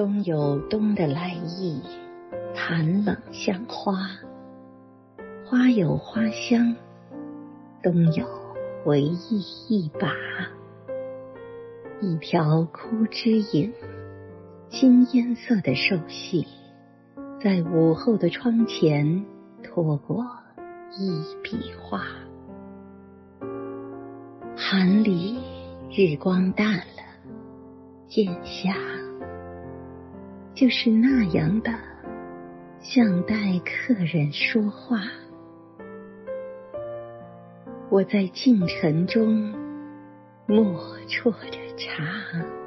冬有冬的来意，寒冷像花；花有花香，冬有回忆一把。一条枯枝影，金烟色的瘦细，在午后的窗前拖过一笔画。寒里日光淡了，渐下，就是那样的，像待客人说话。我在进城中默啜着茶。